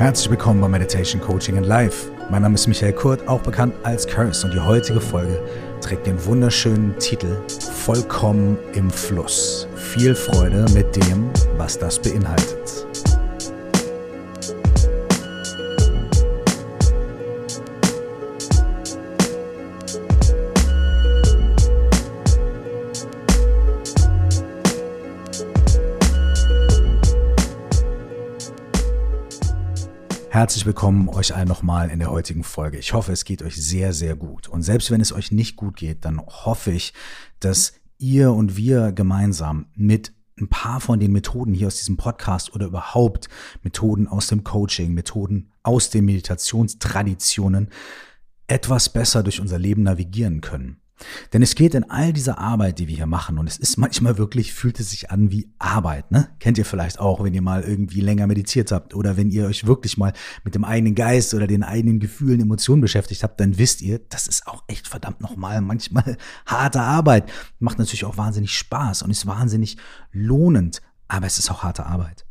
Herzlich willkommen bei Meditation Coaching in Life. Mein Name ist Michael Kurt, auch bekannt als Curse, und die heutige Folge trägt den wunderschönen Titel Vollkommen im Fluss. Viel Freude mit dem, was das beinhaltet. Herzlich willkommen euch allen nochmal in der heutigen Folge. Ich hoffe, es geht euch sehr, sehr gut. Und selbst wenn es euch nicht gut geht, dann hoffe ich, dass ihr und wir gemeinsam mit ein paar von den Methoden hier aus diesem Podcast oder überhaupt Methoden aus dem Coaching, Methoden aus den Meditationstraditionen etwas besser durch unser Leben navigieren können. Denn es geht in all dieser Arbeit, die wir hier machen, und es ist manchmal wirklich, fühlt es sich an wie Arbeit, ne? Kennt ihr vielleicht auch, wenn ihr mal irgendwie länger meditiert habt oder wenn ihr euch wirklich mal mit dem eigenen Geist oder den eigenen Gefühlen, Emotionen beschäftigt habt, dann wisst ihr, das ist auch echt verdammt nochmal manchmal harte Arbeit. Macht natürlich auch wahnsinnig Spaß und ist wahnsinnig lohnend, aber es ist auch harte Arbeit.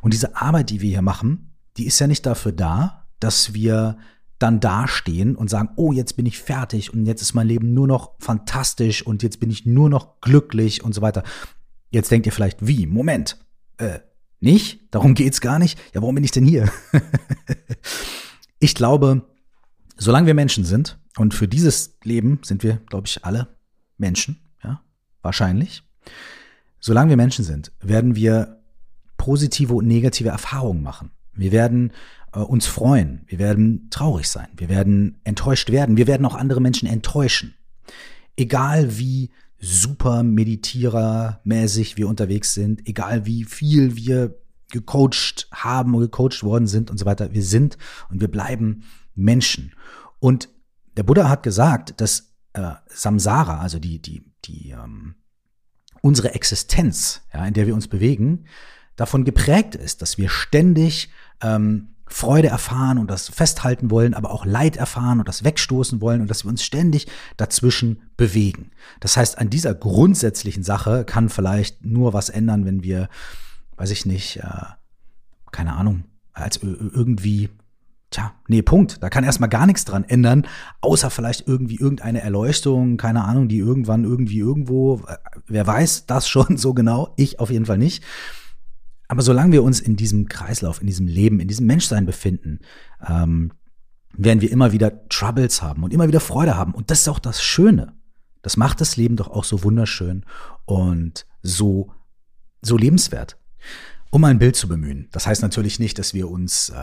Und diese Arbeit, die wir hier machen, die ist ja nicht dafür da, dass wir dann dastehen und sagen, oh, jetzt bin ich fertig und jetzt ist mein Leben nur noch fantastisch und jetzt bin ich nur noch glücklich und so weiter. Jetzt denkt ihr vielleicht, wie? Moment. Äh, nicht? Darum geht's gar nicht. Ja, warum bin ich denn hier? ich glaube, solange wir Menschen sind, und für dieses Leben sind wir, glaube ich, alle Menschen, ja, wahrscheinlich. Solange wir Menschen sind, werden wir positive und negative Erfahrungen machen. Wir werden äh, uns freuen, wir werden traurig sein, wir werden enttäuscht werden, wir werden auch andere Menschen enttäuschen. Egal wie super meditierermäßig wir unterwegs sind, egal wie viel wir gecoacht haben oder gecoacht worden sind und so weiter, wir sind und wir bleiben Menschen. Und der Buddha hat gesagt, dass äh, Samsara, also die, die, die, ähm, unsere Existenz, ja, in der wir uns bewegen, davon geprägt ist, dass wir ständig ähm, Freude erfahren und das festhalten wollen, aber auch Leid erfahren und das wegstoßen wollen und dass wir uns ständig dazwischen bewegen. Das heißt, an dieser grundsätzlichen Sache kann vielleicht nur was ändern, wenn wir, weiß ich nicht, äh, keine Ahnung, als irgendwie, tja, nee, Punkt. Da kann erstmal gar nichts dran ändern, außer vielleicht irgendwie irgendeine Erleuchtung, keine Ahnung, die irgendwann irgendwie irgendwo, äh, wer weiß das schon so genau, ich auf jeden Fall nicht. Aber solange wir uns in diesem Kreislauf, in diesem Leben, in diesem Menschsein befinden, ähm, werden wir immer wieder Troubles haben und immer wieder Freude haben. Und das ist auch das Schöne. Das macht das Leben doch auch so wunderschön und so, so lebenswert. Um ein Bild zu bemühen. Das heißt natürlich nicht, dass wir uns, äh,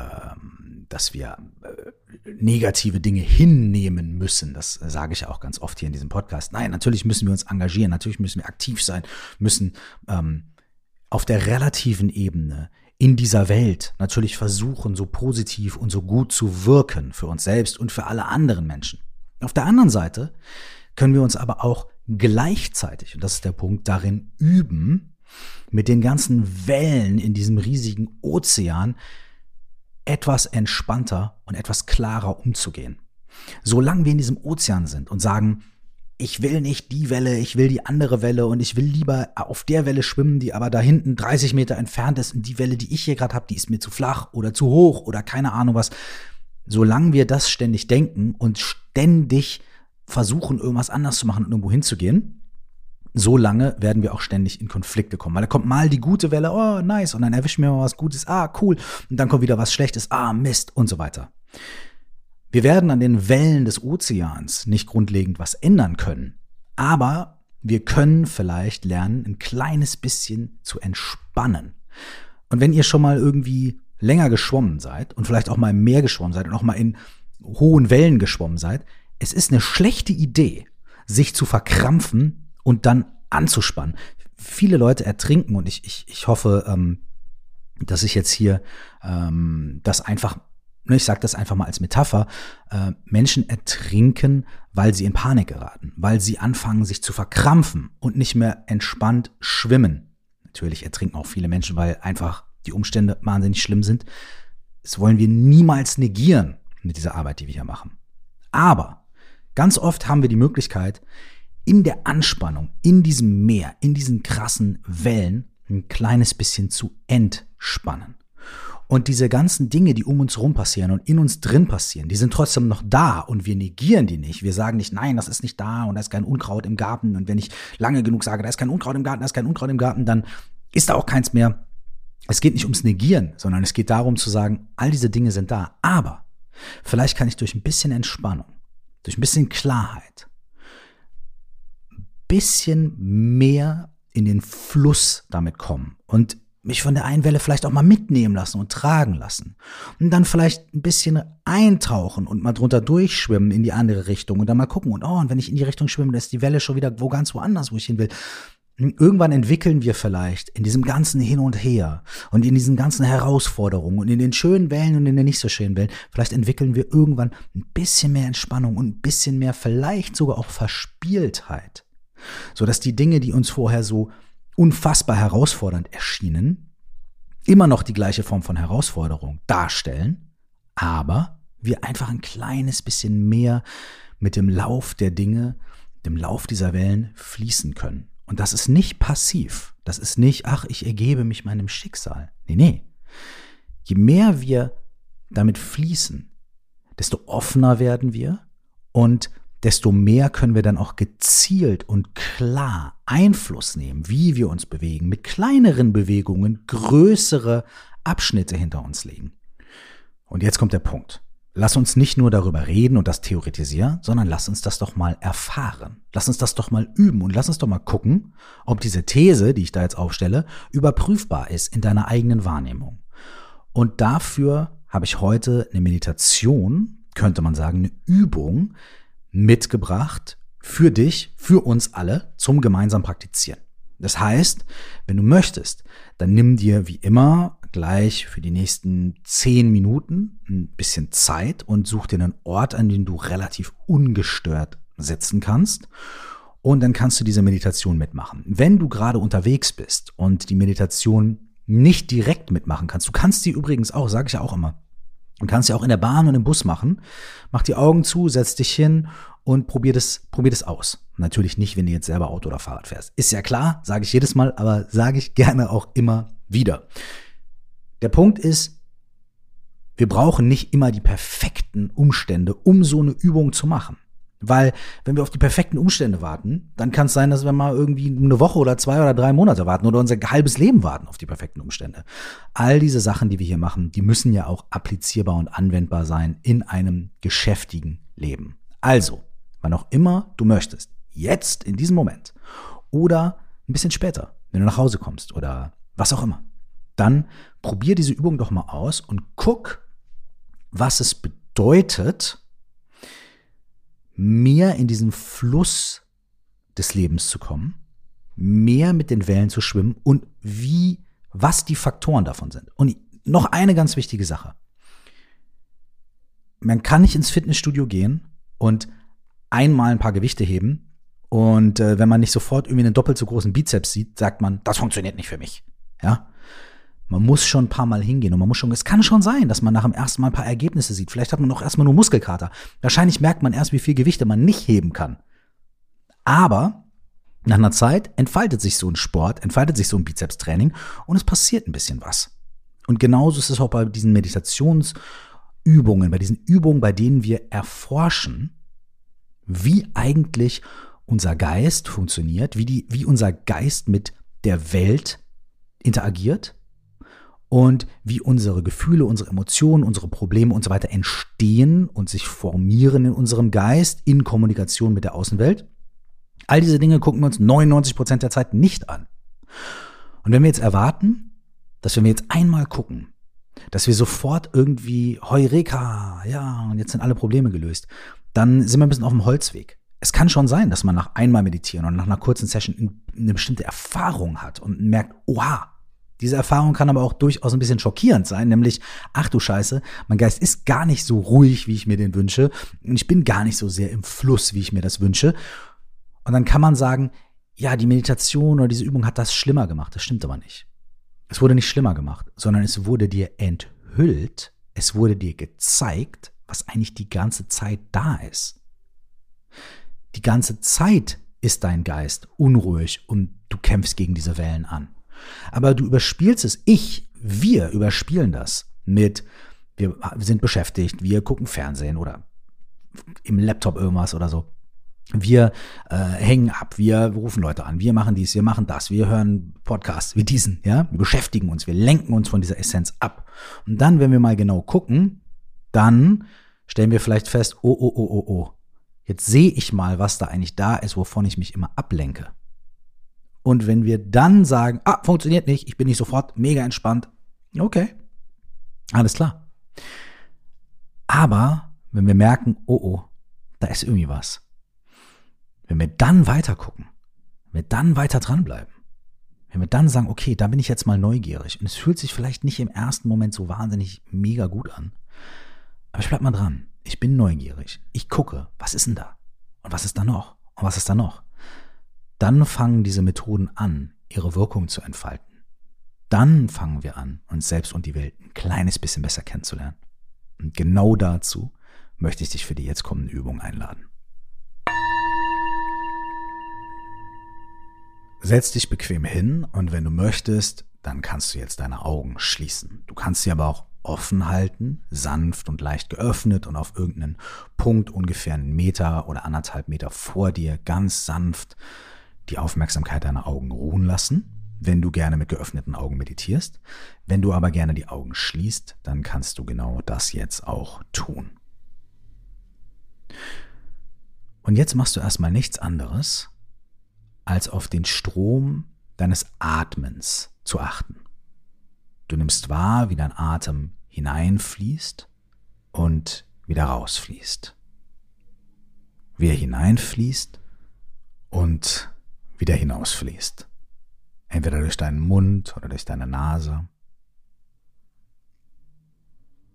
dass wir äh, negative Dinge hinnehmen müssen. Das sage ich auch ganz oft hier in diesem Podcast. Nein, natürlich müssen wir uns engagieren, natürlich müssen wir aktiv sein, müssen ähm, auf der relativen Ebene in dieser Welt natürlich versuchen, so positiv und so gut zu wirken für uns selbst und für alle anderen Menschen. Auf der anderen Seite können wir uns aber auch gleichzeitig, und das ist der Punkt, darin üben, mit den ganzen Wellen in diesem riesigen Ozean etwas entspannter und etwas klarer umzugehen. Solange wir in diesem Ozean sind und sagen, ich will nicht die Welle, ich will die andere Welle und ich will lieber auf der Welle schwimmen, die aber da hinten 30 Meter entfernt ist und die Welle, die ich hier gerade habe, die ist mir zu flach oder zu hoch oder keine Ahnung was. Solange wir das ständig denken und ständig versuchen, irgendwas anders zu machen und irgendwo hinzugehen, so lange werden wir auch ständig in Konflikte kommen. Weil da kommt mal die gute Welle, oh nice, und dann erwischen wir mal was Gutes, ah cool, und dann kommt wieder was Schlechtes, ah Mist und so weiter. Wir werden an den Wellen des Ozeans nicht grundlegend was ändern können, aber wir können vielleicht lernen, ein kleines bisschen zu entspannen. Und wenn ihr schon mal irgendwie länger geschwommen seid und vielleicht auch mal im Meer geschwommen seid und auch mal in hohen Wellen geschwommen seid, es ist eine schlechte Idee, sich zu verkrampfen und dann anzuspannen. Viele Leute ertrinken und ich, ich, ich hoffe, ähm, dass ich jetzt hier ähm, das einfach ich sage das einfach mal als Metapher, äh, Menschen ertrinken, weil sie in Panik geraten, weil sie anfangen, sich zu verkrampfen und nicht mehr entspannt schwimmen. Natürlich ertrinken auch viele Menschen, weil einfach die Umstände wahnsinnig schlimm sind. Das wollen wir niemals negieren mit dieser Arbeit, die wir hier machen. Aber ganz oft haben wir die Möglichkeit, in der Anspannung, in diesem Meer, in diesen krassen Wellen ein kleines bisschen zu entspannen. Und diese ganzen Dinge, die um uns herum passieren und in uns drin passieren, die sind trotzdem noch da und wir negieren die nicht. Wir sagen nicht, nein, das ist nicht da und da ist kein Unkraut im Garten. Und wenn ich lange genug sage, da ist kein Unkraut im Garten, da ist kein Unkraut im Garten, dann ist da auch keins mehr. Es geht nicht ums Negieren, sondern es geht darum zu sagen, all diese Dinge sind da. Aber vielleicht kann ich durch ein bisschen Entspannung, durch ein bisschen Klarheit, ein bisschen mehr in den Fluss damit kommen und mich von der einen Welle vielleicht auch mal mitnehmen lassen und tragen lassen. Und dann vielleicht ein bisschen eintauchen und mal drunter durchschwimmen in die andere Richtung und dann mal gucken und oh, und wenn ich in die Richtung schwimme, dann ist die Welle schon wieder wo ganz woanders, wo ich hin will. Irgendwann entwickeln wir vielleicht in diesem ganzen Hin und Her und in diesen ganzen Herausforderungen und in den schönen Wellen und in den nicht so schönen Wellen, vielleicht entwickeln wir irgendwann ein bisschen mehr Entspannung und ein bisschen mehr vielleicht sogar auch Verspieltheit, so dass die Dinge, die uns vorher so unfassbar herausfordernd erschienen, immer noch die gleiche Form von Herausforderung darstellen, aber wir einfach ein kleines bisschen mehr mit dem Lauf der Dinge, dem Lauf dieser Wellen fließen können. Und das ist nicht passiv. Das ist nicht, ach, ich ergebe mich meinem Schicksal. Nee, nee. Je mehr wir damit fließen, desto offener werden wir und desto mehr können wir dann auch gezielt und klar Einfluss nehmen, wie wir uns bewegen, mit kleineren Bewegungen größere Abschnitte hinter uns legen. Und jetzt kommt der Punkt. Lass uns nicht nur darüber reden und das theoretisieren, sondern lass uns das doch mal erfahren. Lass uns das doch mal üben und lass uns doch mal gucken, ob diese These, die ich da jetzt aufstelle, überprüfbar ist in deiner eigenen Wahrnehmung. Und dafür habe ich heute eine Meditation, könnte man sagen, eine Übung mitgebracht für dich, für uns alle zum gemeinsamen Praktizieren. Das heißt, wenn du möchtest, dann nimm dir wie immer gleich für die nächsten zehn Minuten ein bisschen Zeit und such dir einen Ort, an den du relativ ungestört sitzen kannst. Und dann kannst du diese Meditation mitmachen. Wenn du gerade unterwegs bist und die Meditation nicht direkt mitmachen kannst, du kannst sie übrigens auch, sage ich ja auch immer, du kannst sie auch in der Bahn und im Bus machen. Mach die Augen zu, setz dich hin und probier das, probier das aus. Natürlich nicht, wenn du jetzt selber Auto oder Fahrrad fährst. Ist ja klar, sage ich jedes Mal, aber sage ich gerne auch immer wieder. Der Punkt ist, wir brauchen nicht immer die perfekten Umstände, um so eine Übung zu machen. Weil, wenn wir auf die perfekten Umstände warten, dann kann es sein, dass wir mal irgendwie eine Woche oder zwei oder drei Monate warten oder unser halbes Leben warten auf die perfekten Umstände. All diese Sachen, die wir hier machen, die müssen ja auch applizierbar und anwendbar sein in einem geschäftigen Leben. Also, wann auch immer du möchtest, jetzt in diesem Moment oder ein bisschen später, wenn du nach Hause kommst oder was auch immer dann probier diese Übung doch mal aus und guck, was es bedeutet, mehr in diesen Fluss des Lebens zu kommen, mehr mit den Wellen zu schwimmen und wie, was die Faktoren davon sind. Und noch eine ganz wichtige Sache. Man kann nicht ins Fitnessstudio gehen und einmal ein paar Gewichte heben und äh, wenn man nicht sofort irgendwie einen doppelt so großen Bizeps sieht, sagt man, das funktioniert nicht für mich. Ja? Man muss schon ein paar Mal hingehen und man muss schon, es kann schon sein, dass man nach dem ersten Mal ein paar Ergebnisse sieht. Vielleicht hat man auch erstmal nur Muskelkater. Wahrscheinlich merkt man erst, wie viel Gewichte man nicht heben kann. Aber nach einer Zeit entfaltet sich so ein Sport, entfaltet sich so ein Bizepstraining und es passiert ein bisschen was. Und genauso ist es auch bei diesen Meditationsübungen, bei diesen Übungen, bei denen wir erforschen, wie eigentlich unser Geist funktioniert, wie, die, wie unser Geist mit der Welt interagiert und wie unsere Gefühle, unsere Emotionen, unsere Probleme und so weiter entstehen und sich formieren in unserem Geist in Kommunikation mit der Außenwelt. All diese Dinge gucken wir uns 99 Prozent der Zeit nicht an. Und wenn wir jetzt erwarten, dass wenn wir jetzt einmal gucken, dass wir sofort irgendwie Heureka, ja, und jetzt sind alle Probleme gelöst, dann sind wir ein bisschen auf dem Holzweg. Es kann schon sein, dass man nach einmal meditieren und nach einer kurzen Session eine bestimmte Erfahrung hat und merkt, oha, diese Erfahrung kann aber auch durchaus ein bisschen schockierend sein, nämlich, ach du Scheiße, mein Geist ist gar nicht so ruhig, wie ich mir den wünsche, und ich bin gar nicht so sehr im Fluss, wie ich mir das wünsche. Und dann kann man sagen, ja, die Meditation oder diese Übung hat das schlimmer gemacht. Das stimmt aber nicht. Es wurde nicht schlimmer gemacht, sondern es wurde dir enthüllt, es wurde dir gezeigt, was eigentlich die ganze Zeit da ist. Die ganze Zeit ist dein Geist unruhig und du kämpfst gegen diese Wellen an. Aber du überspielst es. Ich, wir überspielen das mit, wir sind beschäftigt, wir gucken Fernsehen oder im Laptop irgendwas oder so. Wir äh, hängen ab, wir rufen Leute an, wir machen dies, wir machen das, wir hören Podcasts wie diesen, ja, wir beschäftigen uns, wir lenken uns von dieser Essenz ab. Und dann, wenn wir mal genau gucken, dann stellen wir vielleicht fest, oh, oh, oh, oh, oh, jetzt sehe ich mal, was da eigentlich da ist, wovon ich mich immer ablenke. Und wenn wir dann sagen, ah, funktioniert nicht, ich bin nicht sofort mega entspannt, okay, alles klar. Aber wenn wir merken, oh, oh, da ist irgendwie was, wenn wir dann weiter gucken, wenn wir dann weiter dranbleiben, wenn wir dann sagen, okay, da bin ich jetzt mal neugierig und es fühlt sich vielleicht nicht im ersten Moment so wahnsinnig mega gut an, aber ich bleib mal dran. Ich bin neugierig. Ich gucke, was ist denn da? Und was ist da noch? Und was ist da noch? Dann fangen diese Methoden an, ihre Wirkung zu entfalten. Dann fangen wir an, uns selbst und die Welt ein kleines bisschen besser kennenzulernen. Und genau dazu möchte ich dich für die jetzt kommende Übung einladen. Setz dich bequem hin und wenn du möchtest, dann kannst du jetzt deine Augen schließen. Du kannst sie aber auch offen halten, sanft und leicht geöffnet und auf irgendeinen Punkt ungefähr einen Meter oder anderthalb Meter vor dir ganz sanft die Aufmerksamkeit deiner Augen ruhen lassen, wenn du gerne mit geöffneten Augen meditierst. Wenn du aber gerne die Augen schließt, dann kannst du genau das jetzt auch tun. Und jetzt machst du erstmal nichts anderes, als auf den Strom deines Atmens zu achten. Du nimmst wahr, wie dein Atem hineinfließt und wieder rausfließt. Wie er hineinfließt und wieder hinausfließt. Entweder durch deinen Mund oder durch deine Nase.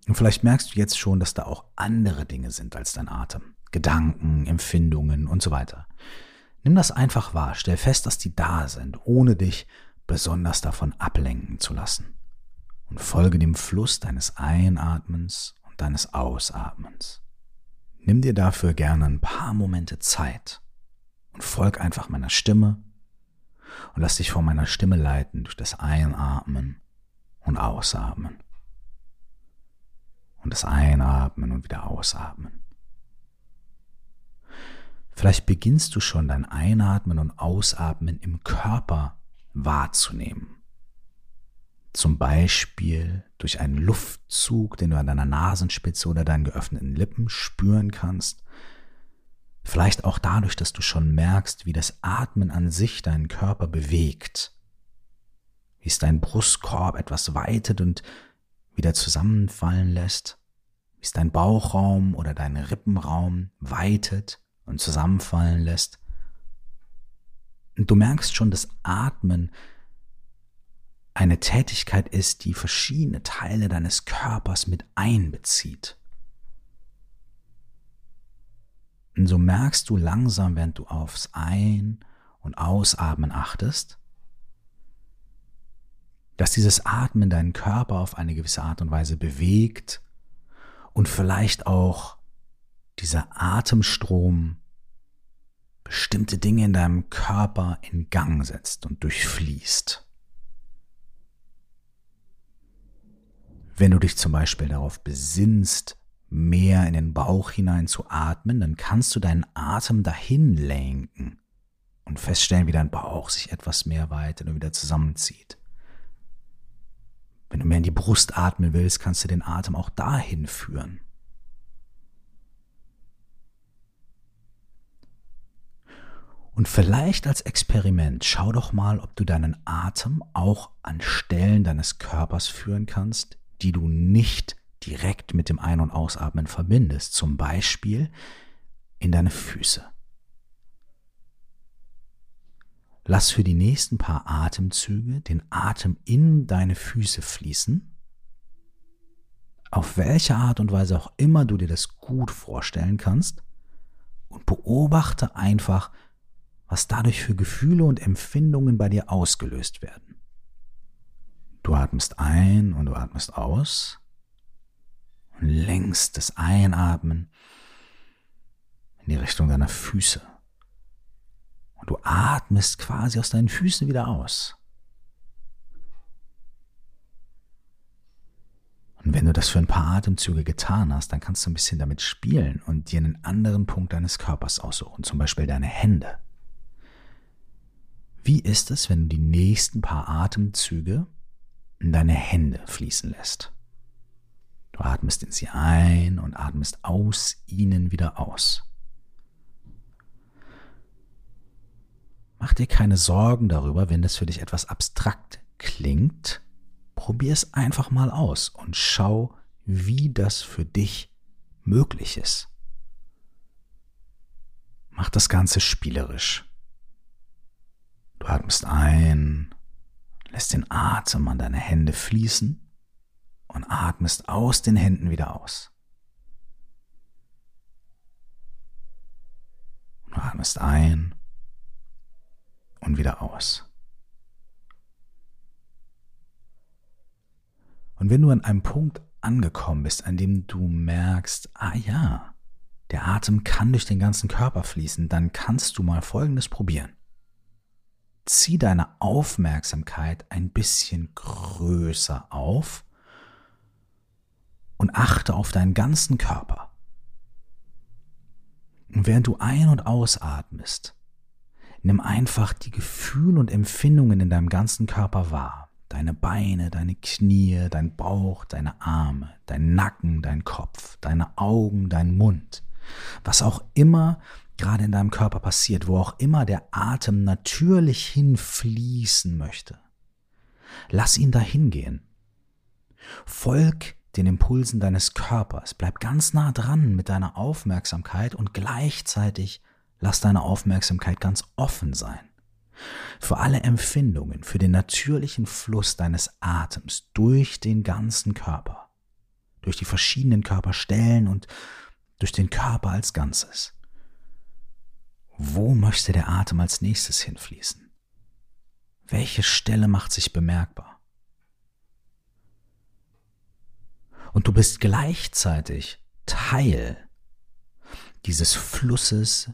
Und vielleicht merkst du jetzt schon, dass da auch andere Dinge sind als dein Atem. Gedanken, Empfindungen und so weiter. Nimm das einfach wahr, stell fest, dass die da sind, ohne dich besonders davon ablenken zu lassen. Und folge dem Fluss deines Einatmens und deines Ausatmens. Nimm dir dafür gerne ein paar Momente Zeit und folg einfach meiner Stimme und lass dich von meiner Stimme leiten durch das Einatmen und Ausatmen. Und das Einatmen und wieder Ausatmen. Vielleicht beginnst du schon dein Einatmen und Ausatmen im Körper wahrzunehmen. Zum Beispiel durch einen Luftzug, den du an deiner Nasenspitze oder deinen geöffneten Lippen spüren kannst. Vielleicht auch dadurch, dass du schon merkst, wie das Atmen an sich deinen Körper bewegt. Wie es deinen Brustkorb etwas weitet und wieder zusammenfallen lässt. Wie es dein Bauchraum oder deinen Rippenraum weitet und zusammenfallen lässt. Und du merkst schon, dass Atmen eine Tätigkeit ist, die verschiedene Teile deines Körpers mit einbezieht. Und so merkst du langsam, während du aufs Ein- und Ausatmen achtest, dass dieses Atmen deinen Körper auf eine gewisse Art und Weise bewegt und vielleicht auch dieser Atemstrom bestimmte Dinge in deinem Körper in Gang setzt und durchfließt. Wenn du dich zum Beispiel darauf besinnst, mehr in den Bauch hinein zu atmen, dann kannst du deinen Atem dahin lenken und feststellen, wie dein Bauch sich etwas mehr weitet und wieder zusammenzieht. Wenn du mehr in die Brust atmen willst, kannst du den Atem auch dahin führen. Und vielleicht als Experiment schau doch mal, ob du deinen Atem auch an Stellen deines Körpers führen kannst, die du nicht direkt mit dem Ein- und Ausatmen verbindest. Zum Beispiel in deine Füße. Lass für die nächsten paar Atemzüge den Atem in deine Füße fließen. Auf welche Art und Weise auch immer du dir das gut vorstellen kannst. Und beobachte einfach, was dadurch für Gefühle und Empfindungen bei dir ausgelöst werden. Du atmest ein und du atmest aus und lenkst das Einatmen in die Richtung deiner Füße. Und du atmest quasi aus deinen Füßen wieder aus. Und wenn du das für ein paar Atemzüge getan hast, dann kannst du ein bisschen damit spielen und dir einen anderen Punkt deines Körpers aussuchen, zum Beispiel deine Hände. Wie ist es, wenn du die nächsten paar Atemzüge in deine Hände fließen lässt? Du atmest in sie ein und atmest aus ihnen wieder aus. Mach dir keine Sorgen darüber, wenn das für dich etwas abstrakt klingt. Probier es einfach mal aus und schau, wie das für dich möglich ist. Mach das Ganze spielerisch. Du atmest ein, lässt den Atem an deine Hände fließen und atmest aus den Händen wieder aus. Du atmest ein und wieder aus. Und wenn du an einem Punkt angekommen bist, an dem du merkst, ah ja, der Atem kann durch den ganzen Körper fließen, dann kannst du mal Folgendes probieren. Zieh deine Aufmerksamkeit ein bisschen größer auf und achte auf deinen ganzen Körper. Und während du ein- und ausatmest, nimm einfach die Gefühle und Empfindungen in deinem ganzen Körper wahr. Deine Beine, deine Knie, dein Bauch, deine Arme, dein Nacken, dein Kopf, deine Augen, dein Mund. Was auch immer gerade in deinem Körper passiert, wo auch immer der Atem natürlich hinfließen möchte. Lass ihn dahin gehen. Folg den Impulsen deines Körpers. Bleib ganz nah dran mit deiner Aufmerksamkeit und gleichzeitig lass deine Aufmerksamkeit ganz offen sein. Für alle Empfindungen, für den natürlichen Fluss deines Atems durch den ganzen Körper, durch die verschiedenen Körperstellen und durch den Körper als Ganzes. Wo möchte der Atem als nächstes hinfließen? Welche Stelle macht sich bemerkbar? Und du bist gleichzeitig Teil dieses Flusses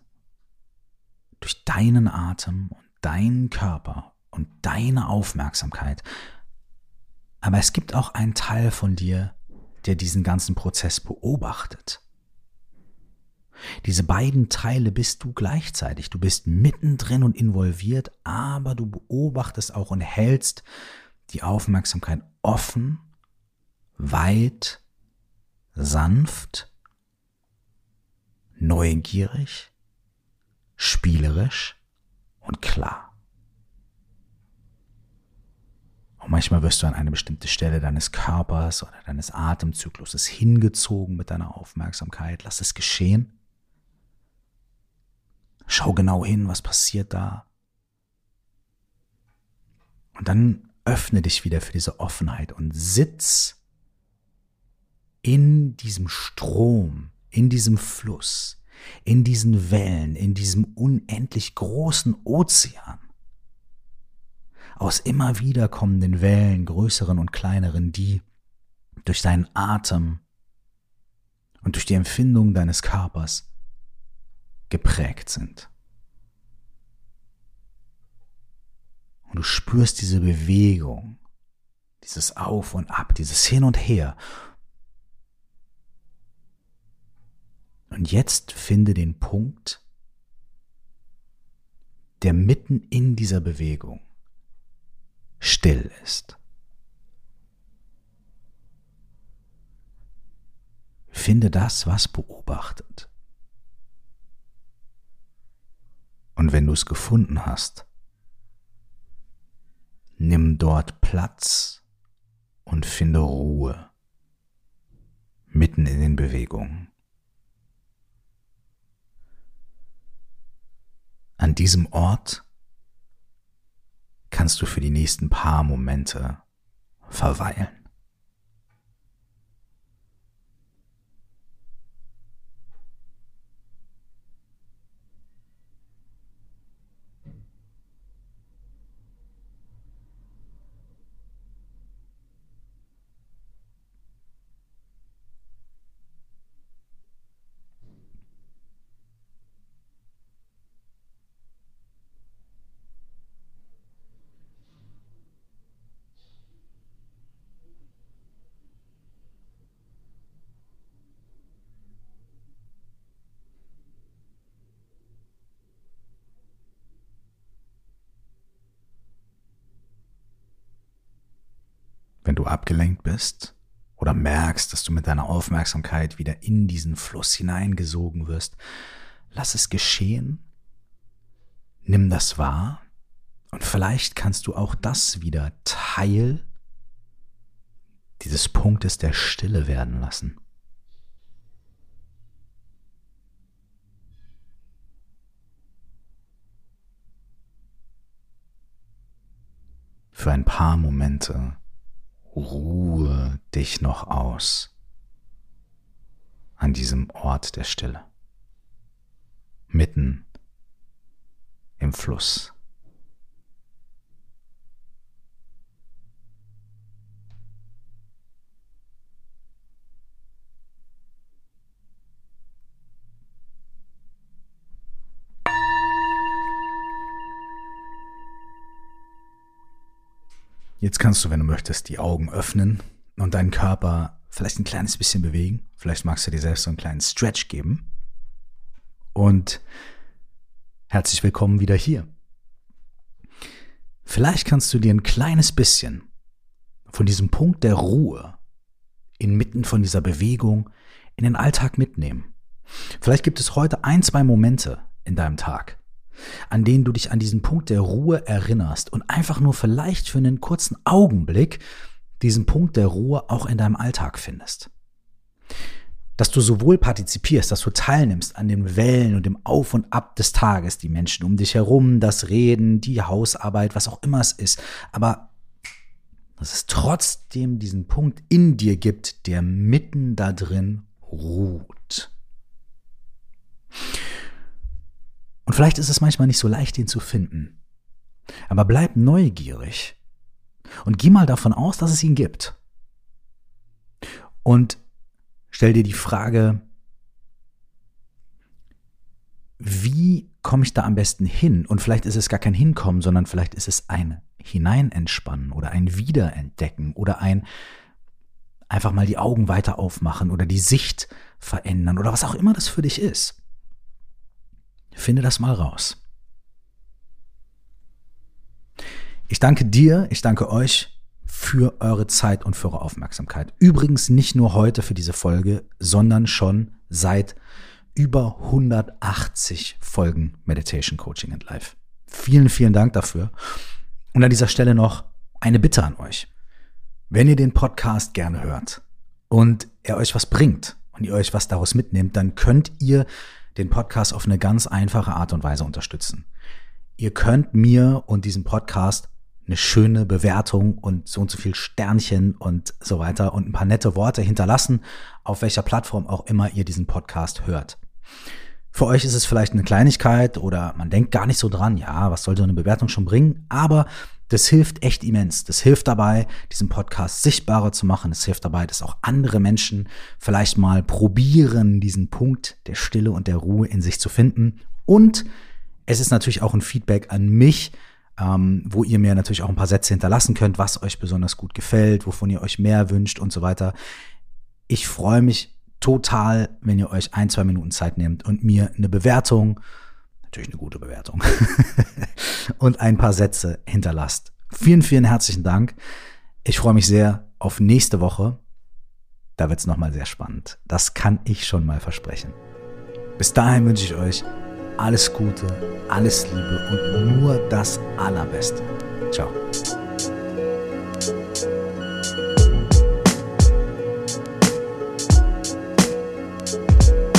durch deinen Atem und deinen Körper und deine Aufmerksamkeit. Aber es gibt auch einen Teil von dir, der diesen ganzen Prozess beobachtet. Diese beiden Teile bist du gleichzeitig. Du bist mittendrin und involviert, aber du beobachtest auch und hältst die Aufmerksamkeit offen weit, sanft, neugierig, spielerisch und klar. Und manchmal wirst du an eine bestimmte Stelle deines Körpers oder deines Atemzykluses hingezogen mit deiner Aufmerksamkeit. Lass es geschehen. Schau genau hin, was passiert da. Und dann öffne dich wieder für diese Offenheit und sitz in diesem Strom, in diesem Fluss, in diesen Wellen, in diesem unendlich großen Ozean. Aus immer wieder kommenden Wellen, größeren und kleineren, die durch deinen Atem und durch die Empfindung deines Körpers geprägt sind. Und du spürst diese Bewegung, dieses Auf und Ab, dieses Hin und Her. Und jetzt finde den Punkt, der mitten in dieser Bewegung still ist. Finde das, was beobachtet. Und wenn du es gefunden hast, nimm dort Platz und finde Ruhe mitten in den Bewegungen. An diesem Ort kannst du für die nächsten paar Momente verweilen. Wenn du abgelenkt bist oder merkst, dass du mit deiner Aufmerksamkeit wieder in diesen Fluss hineingesogen wirst, lass es geschehen, nimm das wahr und vielleicht kannst du auch das wieder Teil dieses Punktes der Stille werden lassen. Für ein paar Momente ruhe dich noch aus an diesem Ort der Stille, mitten im Fluss. Jetzt kannst du, wenn du möchtest, die Augen öffnen und deinen Körper vielleicht ein kleines bisschen bewegen. Vielleicht magst du dir selbst so einen kleinen Stretch geben. Und herzlich willkommen wieder hier. Vielleicht kannst du dir ein kleines bisschen von diesem Punkt der Ruhe inmitten von dieser Bewegung in den Alltag mitnehmen. Vielleicht gibt es heute ein, zwei Momente in deinem Tag, an denen du dich an diesen Punkt der Ruhe erinnerst und einfach nur vielleicht für einen kurzen Augenblick diesen Punkt der Ruhe auch in deinem Alltag findest. Dass du sowohl partizipierst, dass du teilnimmst an den Wellen und dem Auf und Ab des Tages, die Menschen um dich herum, das Reden, die Hausarbeit, was auch immer es ist, aber dass es trotzdem diesen Punkt in dir gibt, der mitten da drin ruht. Und vielleicht ist es manchmal nicht so leicht, ihn zu finden. Aber bleib neugierig und geh mal davon aus, dass es ihn gibt. Und stell dir die Frage, wie komme ich da am besten hin? Und vielleicht ist es gar kein Hinkommen, sondern vielleicht ist es ein Hineinentspannen oder ein Wiederentdecken oder ein einfach mal die Augen weiter aufmachen oder die Sicht verändern oder was auch immer das für dich ist. Finde das mal raus. Ich danke dir, ich danke euch für eure Zeit und für eure Aufmerksamkeit. Übrigens nicht nur heute für diese Folge, sondern schon seit über 180 Folgen Meditation Coaching and Life. Vielen, vielen Dank dafür. Und an dieser Stelle noch eine Bitte an euch. Wenn ihr den Podcast gerne hört und er euch was bringt und ihr euch was daraus mitnehmt, dann könnt ihr den Podcast auf eine ganz einfache Art und Weise unterstützen. Ihr könnt mir und diesem Podcast eine schöne Bewertung und so und so viel Sternchen und so weiter und ein paar nette Worte hinterlassen, auf welcher Plattform auch immer ihr diesen Podcast hört. Für euch ist es vielleicht eine Kleinigkeit oder man denkt gar nicht so dran, ja, was soll so eine Bewertung schon bringen, aber das hilft echt immens. Das hilft dabei, diesen Podcast sichtbarer zu machen. Es hilft dabei, dass auch andere Menschen vielleicht mal probieren, diesen Punkt der Stille und der Ruhe in sich zu finden. Und es ist natürlich auch ein Feedback an mich, ähm, wo ihr mir natürlich auch ein paar Sätze hinterlassen könnt, was euch besonders gut gefällt, wovon ihr euch mehr wünscht und so weiter. Ich freue mich total, wenn ihr euch ein, zwei Minuten Zeit nehmt und mir eine Bewertung natürlich eine gute Bewertung, und ein paar Sätze hinterlasst. Vielen, vielen herzlichen Dank. Ich freue mich sehr auf nächste Woche. Da wird es nochmal sehr spannend. Das kann ich schon mal versprechen. Bis dahin wünsche ich euch alles Gute, alles Liebe und nur das Allerbeste. Ciao.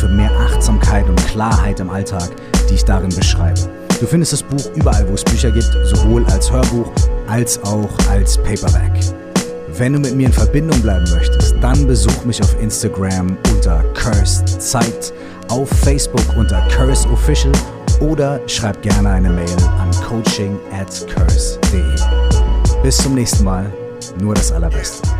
für mehr Achtsamkeit und Klarheit im Alltag, die ich darin beschreibe. Du findest das Buch überall, wo es Bücher gibt, sowohl als Hörbuch als auch als Paperback. Wenn du mit mir in Verbindung bleiben möchtest, dann besuch mich auf Instagram unter Cursed Zeit, auf Facebook unter Curse Official oder schreib gerne eine Mail an coaching at curse.de. Bis zum nächsten Mal, nur das Allerbeste.